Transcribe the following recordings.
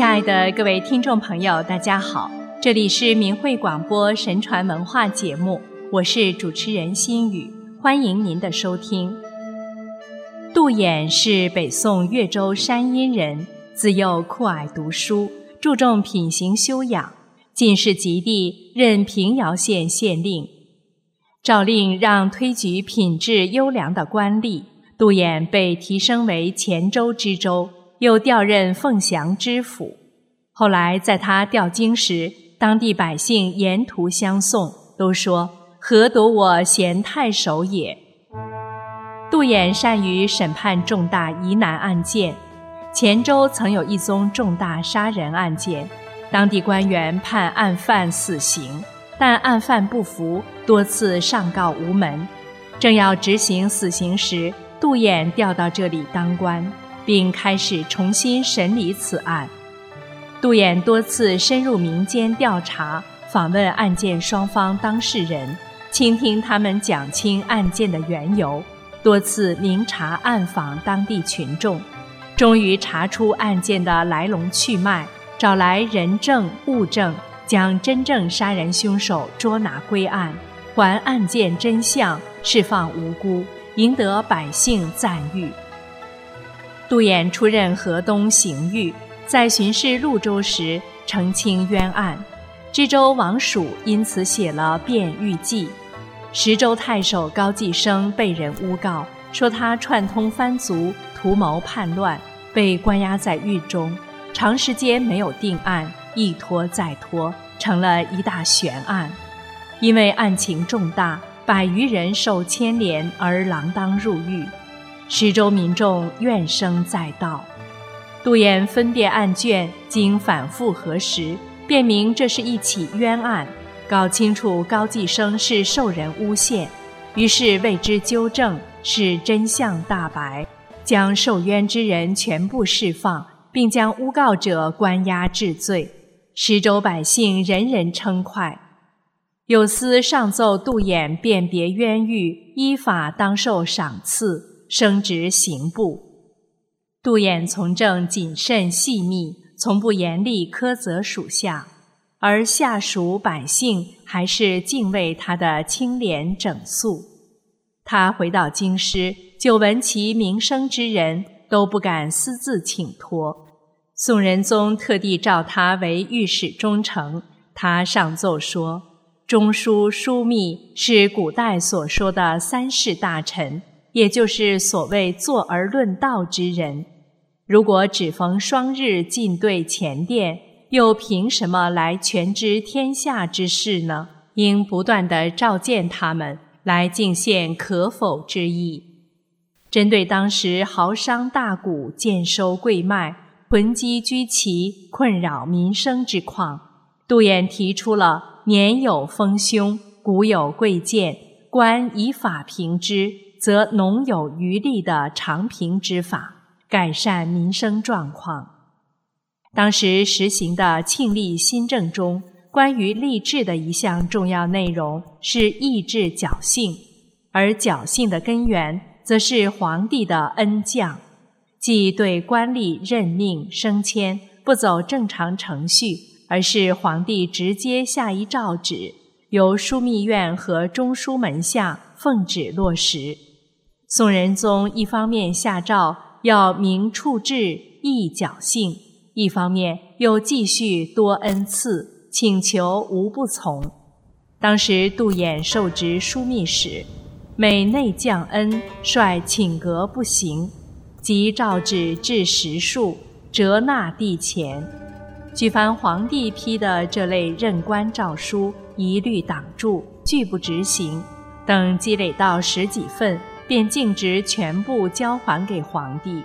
亲爱的各位听众朋友，大家好，这里是明慧广播神传文化节目，我是主持人心雨，欢迎您的收听。杜衍是北宋越州山阴人，自幼酷爱读书，注重品行修养。进士及第，任平遥县县令，诏令让推举品质优良的官吏。杜衍被提升为黔州知州，又调任凤翔知府。后来在他调京时，当地百姓沿途相送，都说：“何夺我贤太守也？”杜衍善于审判重大疑难案件。黔州曾有一宗重大杀人案件，当地官员判案犯死刑，但案犯不服，多次上告无门。正要执行死刑时，杜衍调到这里当官，并开始重新审理此案。杜衍多次深入民间调查，访问案件双方当事人，倾听他们讲清案件的缘由，多次明察暗访当地群众，终于查出案件的来龙去脉，找来人证物证，将真正杀人凶手捉拿归案，还案件真相，释放无辜。赢得百姓赞誉。杜衍出任河东刑狱，在巡视潞州时澄清冤案，知州王曙因此写了《辩狱记》。十州太守高继生被人诬告，说他串通藩族，图谋叛乱，被关押在狱中，长时间没有定案，一拖再拖，成了一大悬案。因为案情重大。百余人受牵连而锒铛入狱，十州民众怨声载道。杜衍分辨案卷，经反复核实，辨明这是一起冤案，搞清楚高继生是受人诬陷，于是为之纠正，使真相大白，将受冤之人全部释放，并将诬告者关押治罪。十州百姓人人称快。有司上奏杜衍辨别冤狱，依法当受赏赐，升职刑部。杜衍从政谨慎细密，从不严厉苛责属下，而下属百姓还是敬畏他的清廉整肃。他回到京师，久闻其名声之人都不敢私自请托。宋仁宗特地召他为御史中丞，他上奏说。中书枢密是古代所说的三世大臣，也就是所谓坐而论道之人。如果只逢双日进对前殿，又凭什么来全知天下之事呢？应不断地召见他们，来进献可否之意。针对当时豪商大贾兼收贵卖、囤积居奇、困扰民生之况，杜衍提出了。年有丰凶，古有贵贱，官以法平之，则农有余力的长平之法，改善民生状况。当时实行的庆历新政中，关于吏治的一项重要内容是抑制侥幸，而侥幸的根源，则是皇帝的恩降，即对官吏任命升迁不走正常程序。而是皇帝直接下一诏旨，由枢密院和中书门下奉旨落实。宋仁宗一方面下诏要明处置，抑侥幸；一方面又继续多恩赐，请求无不从。当时杜衍受职枢密使，每内降恩，率请阁不行，即诏旨至十数，折纳地钱。举凡皇帝批的这类任官诏书，一律挡住，拒不执行。等积累到十几份，便径直全部交还给皇帝。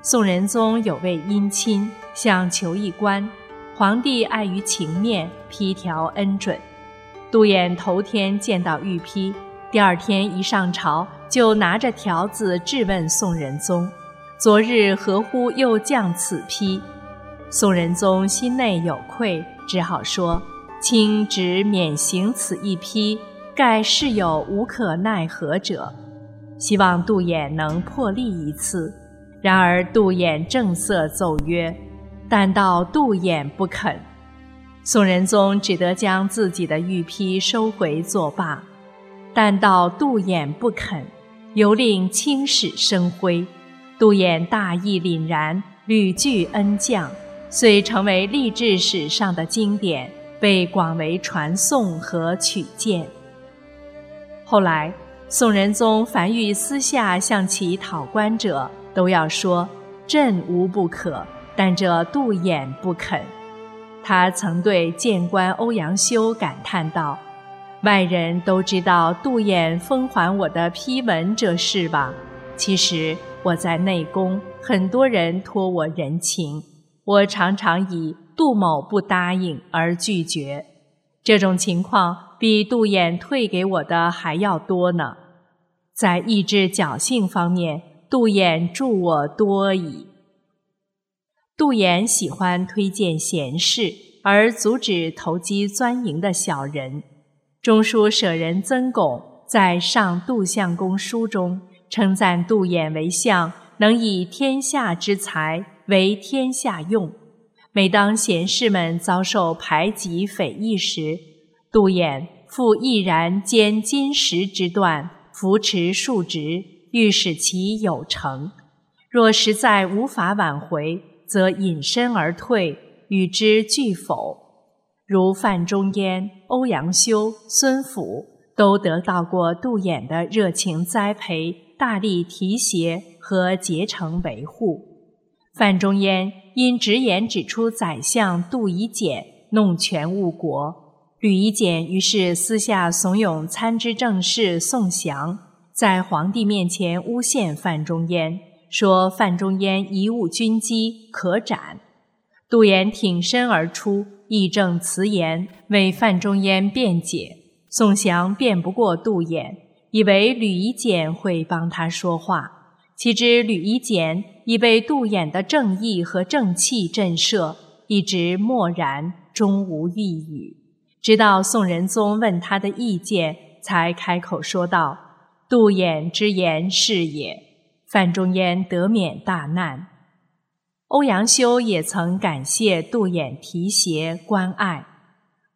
宋仁宗有位姻亲想求一官，皇帝碍于情面，批条恩准。杜衍头天见到御批，第二天一上朝，就拿着条子质问宋仁宗：“昨日何乎又降此批？”宋仁宗心内有愧，只好说：“卿只免行此一批，盖事有无可奈何者。希望杜衍能破例一次。”然而杜衍正色奏曰：“但到杜衍不肯。宋仁宗只得将自己的玉批收回作罢。但到杜衍不肯，犹令青史生辉。杜衍大义凛然，屡拒恩将，遂成为励志史上的经典，被广为传颂和取鉴。后来，宋仁宗凡遇私下向其讨官者，都要说：“朕无不可，但这杜衍不肯。”他曾对谏官欧阳修感叹道。外人都知道杜衍封还我的批文这事吧？其实我在内宫，很多人托我人情，我常常以杜某不答应而拒绝。这种情况比杜衍退给我的还要多呢。在意志侥幸方面，杜衍助我多矣。杜衍喜欢推荐贤士，而阻止投机钻营的小人。中书舍人曾巩在《上杜相公书》中称赞杜衍为相，能以天下之才为天下用。每当贤士们遭受排挤匪议时，杜衍复毅然兼金石之断，扶持庶直，欲使其有成。若实在无法挽回，则隐身而退，与之俱否。如范仲淹、欧阳修、孙府都得到过杜衍的热情栽培、大力提携和竭诚维护。范仲淹因直言指出宰相杜夷简弄权误国，吕夷简于是私下怂恿参知政事宋祥在皇帝面前诬陷范仲淹，说范仲淹贻误军机，可斩。杜衍挺身而出。义正辞严为范仲淹辩解，宋祥辩不过杜衍，以为吕夷简会帮他说话，岂知吕夷简已被杜衍的正义和正气震慑，一直默然，终无一语。直到宋仁宗问他的意见，才开口说道：“杜衍之言是也。”范仲淹得免大难。欧阳修也曾感谢杜衍提携关爱，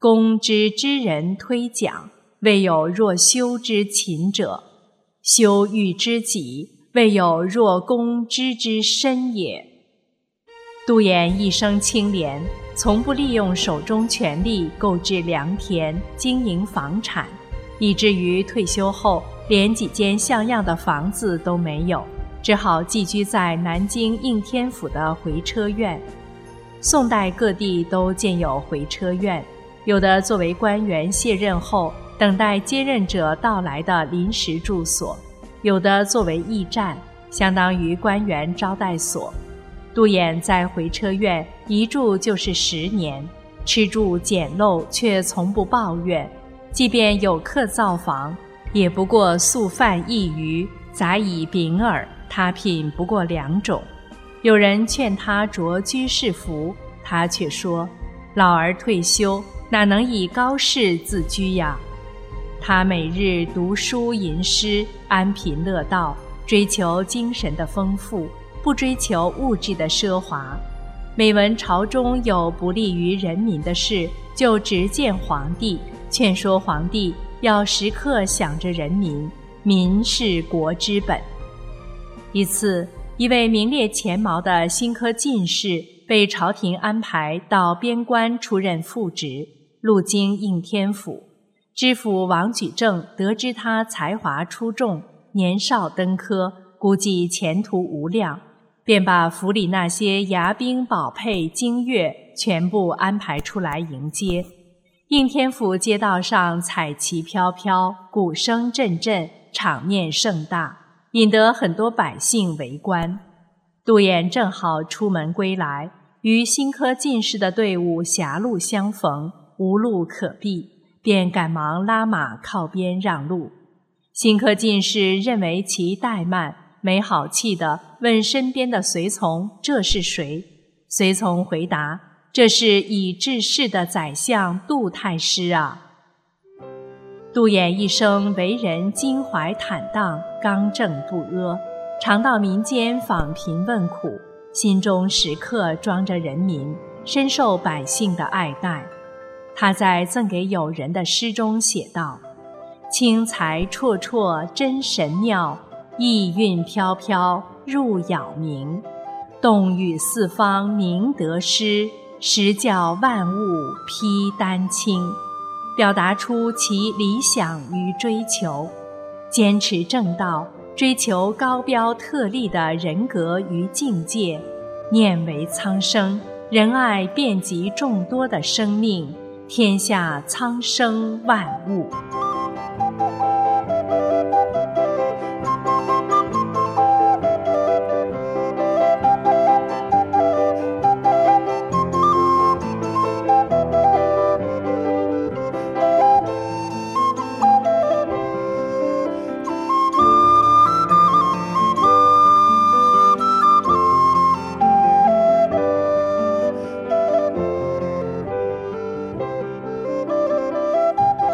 公之知人推讲，未有若修之勤者；修欲知己，未有若公知之深也。杜衍一生清廉，从不利用手中权力购置良田、经营房产，以至于退休后连几间像样的房子都没有。只好寄居在南京应天府的回车院。宋代各地都建有回车院，有的作为官员卸任后等待接任者到来的临时住所，有的作为驿站，相当于官员招待所。杜衍在回车院一住就是十年，吃住简陋，却从不抱怨。即便有客造访，也不过素饭一鱼，杂以饼饵。他品不过两种，有人劝他着居士服，他却说：“老儿退休，哪能以高士自居呀？”他每日读书吟诗，安贫乐道，追求精神的丰富，不追求物质的奢华。每闻朝中有不利于人民的事，就直谏皇帝，劝说皇帝要时刻想着人民，民是国之本。一次，一位名列前茅的新科进士被朝廷安排到边关出任副职，路经应天府，知府王举正得知他才华出众，年少登科，估计前途无量，便把府里那些牙兵宝佩、精乐全部安排出来迎接。应天府街道上彩旗飘飘，鼓声阵阵，场面盛大。引得很多百姓围观。杜衍正好出门归来，与新科进士的队伍狭路相逢，无路可避，便赶忙拉马靠边让路。新科进士认为其怠慢，没好气地问身边的随从：“这是谁？”随从回答：“这是已致仕的宰相杜太师啊。”杜衍一生为人襟怀坦荡、刚正不阿，常到民间访贫问苦，心中时刻装着人民，深受百姓的爱戴。他在赠给友人的诗中写道：“青才绰绰真神妙，意韵飘飘入杳冥。动与四方明得失，实教万物披丹青。”表达出其理想与追求，坚持正道，追求高标特立的人格与境界，念为苍生，仁爱遍及众多的生命。天下苍生万物。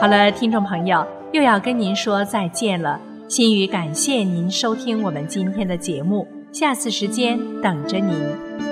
好了，听众朋友，又要跟您说再见了。心语感谢您收听我们今天的节目，下次时间等着您。